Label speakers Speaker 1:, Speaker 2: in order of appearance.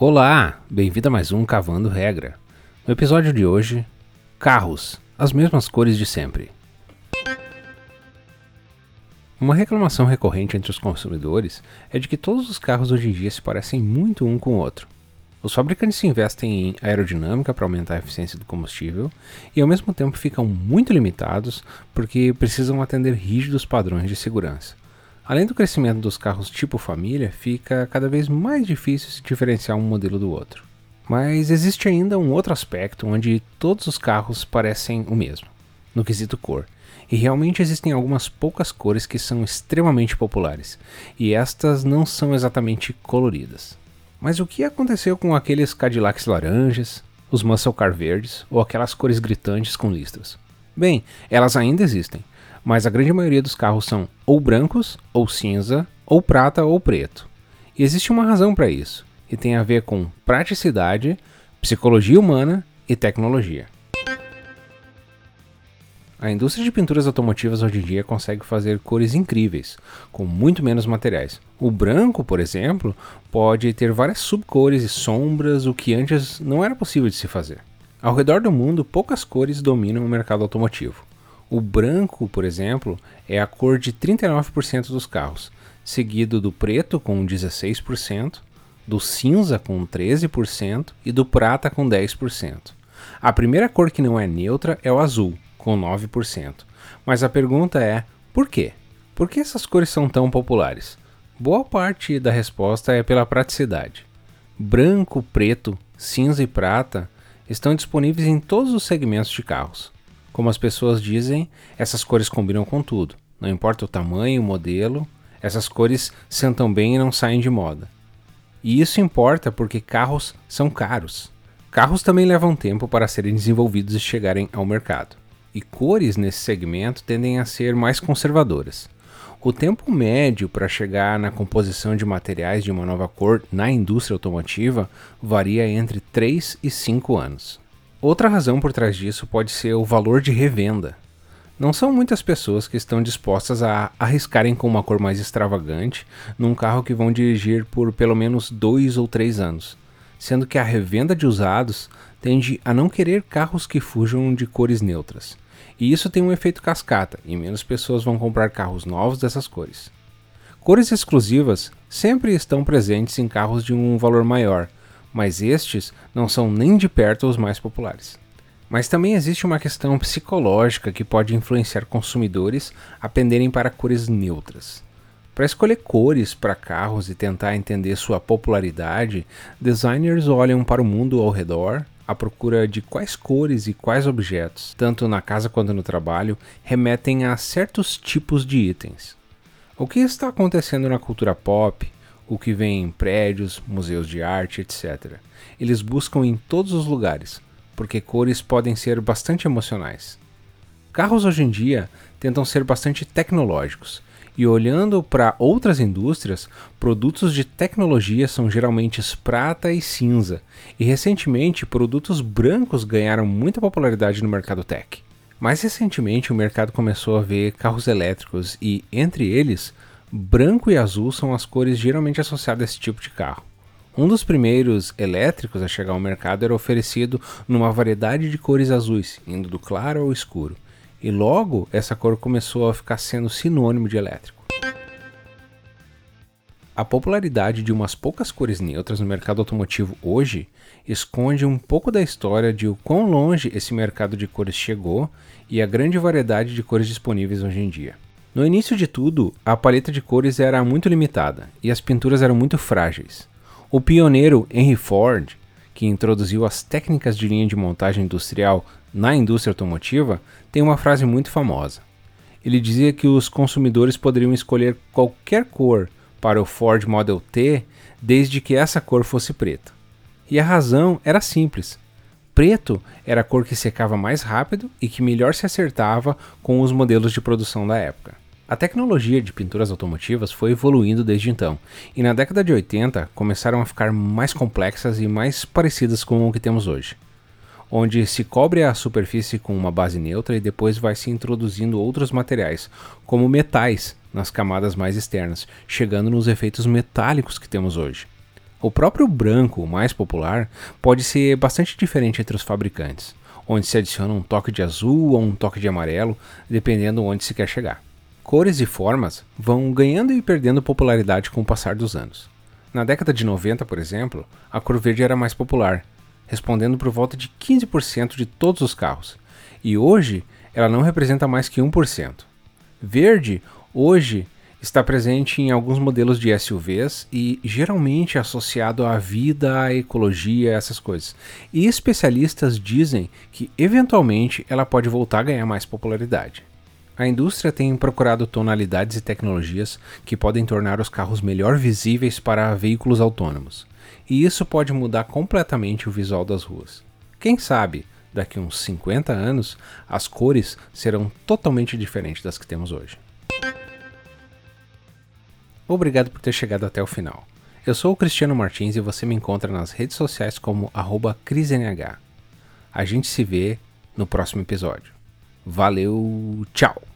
Speaker 1: Olá, bem-vindo a mais um Cavando Regra. No episódio de hoje, carros, as mesmas cores de sempre. Uma reclamação recorrente entre os consumidores é de que todos os carros hoje em dia se parecem muito um com o outro. Os fabricantes investem em aerodinâmica para aumentar a eficiência do combustível e ao mesmo tempo ficam muito limitados porque precisam atender rígidos padrões de segurança. Além do crescimento dos carros tipo família, fica cada vez mais difícil se diferenciar um modelo do outro. Mas existe ainda um outro aspecto onde todos os carros parecem o mesmo, no quesito cor. E realmente existem algumas poucas cores que são extremamente populares, e estas não são exatamente coloridas. Mas o que aconteceu com aqueles Cadillacs laranjas, os Muscle Car verdes ou aquelas cores gritantes com listras? Bem, elas ainda existem, mas a grande maioria dos carros são ou brancos, ou cinza, ou prata ou preto. E existe uma razão para isso, e tem a ver com praticidade, psicologia humana e tecnologia. A indústria de pinturas automotivas hoje em dia consegue fazer cores incríveis, com muito menos materiais. O branco, por exemplo, pode ter várias subcores e sombras, o que antes não era possível de se fazer. Ao redor do mundo, poucas cores dominam o mercado automotivo. O branco, por exemplo, é a cor de 39% dos carros, seguido do preto com 16%, do cinza com 13% e do prata com 10%. A primeira cor que não é neutra é o azul, com 9%. Mas a pergunta é: por quê? Por que essas cores são tão populares? Boa parte da resposta é pela praticidade. Branco, preto, cinza e prata estão disponíveis em todos os segmentos de carros. Como as pessoas dizem, essas cores combinam com tudo. Não importa o tamanho, o modelo, essas cores sentam bem e não saem de moda. E isso importa porque carros são caros. Carros também levam tempo para serem desenvolvidos e chegarem ao mercado. E cores nesse segmento tendem a ser mais conservadoras. O tempo médio para chegar na composição de materiais de uma nova cor na indústria automotiva varia entre 3 e 5 anos. Outra razão por trás disso pode ser o valor de revenda. Não são muitas pessoas que estão dispostas a arriscarem com uma cor mais extravagante num carro que vão dirigir por pelo menos dois ou três anos, sendo que a revenda de usados tende a não querer carros que fujam de cores neutras. E isso tem um efeito cascata, e menos pessoas vão comprar carros novos dessas cores. Cores exclusivas sempre estão presentes em carros de um valor maior, mas estes não são nem de perto os mais populares. Mas também existe uma questão psicológica que pode influenciar consumidores a penderem para cores neutras. Para escolher cores para carros e tentar entender sua popularidade, designers olham para o mundo ao redor à procura de quais cores e quais objetos, tanto na casa quanto no trabalho, remetem a certos tipos de itens. O que está acontecendo na cultura pop, o que vem em prédios, museus de arte, etc. Eles buscam em todos os lugares, porque cores podem ser bastante emocionais. Carros hoje em dia tentam ser bastante tecnológicos, e olhando para outras indústrias, produtos de tecnologia são geralmente prata e cinza, e recentemente produtos brancos ganharam muita popularidade no mercado tech. Mais recentemente, o mercado começou a ver carros elétricos e, entre eles, Branco e azul são as cores geralmente associadas a esse tipo de carro. Um dos primeiros elétricos a chegar ao mercado era oferecido numa variedade de cores azuis, indo do claro ao escuro, e logo essa cor começou a ficar sendo sinônimo de elétrico. A popularidade de umas poucas cores neutras no mercado automotivo hoje esconde um pouco da história de o quão longe esse mercado de cores chegou e a grande variedade de cores disponíveis hoje em dia. No início de tudo, a paleta de cores era muito limitada e as pinturas eram muito frágeis. O pioneiro Henry Ford, que introduziu as técnicas de linha de montagem industrial na indústria automotiva, tem uma frase muito famosa. Ele dizia que os consumidores poderiam escolher qualquer cor para o Ford Model T desde que essa cor fosse preta. E a razão era simples: preto era a cor que secava mais rápido e que melhor se acertava com os modelos de produção da época. A tecnologia de pinturas automotivas foi evoluindo desde então, e na década de 80 começaram a ficar mais complexas e mais parecidas com o que temos hoje. Onde se cobre a superfície com uma base neutra e depois vai se introduzindo outros materiais, como metais, nas camadas mais externas, chegando nos efeitos metálicos que temos hoje. O próprio branco, o mais popular, pode ser bastante diferente entre os fabricantes, onde se adiciona um toque de azul ou um toque de amarelo, dependendo onde se quer chegar. Cores e formas vão ganhando e perdendo popularidade com o passar dos anos. Na década de 90, por exemplo, a cor verde era mais popular, respondendo por volta de 15% de todos os carros, e hoje ela não representa mais que 1%. Verde, hoje, está presente em alguns modelos de SUVs e geralmente associado à vida, à ecologia, essas coisas. E especialistas dizem que eventualmente ela pode voltar a ganhar mais popularidade. A indústria tem procurado tonalidades e tecnologias que podem tornar os carros melhor visíveis para veículos autônomos. E isso pode mudar completamente o visual das ruas. Quem sabe, daqui uns 50 anos, as cores serão totalmente diferentes das que temos hoje. Obrigado por ter chegado até o final. Eu sou o Cristiano Martins e você me encontra nas redes sociais como CrisNH. A gente se vê no próximo episódio. Valeu, tchau!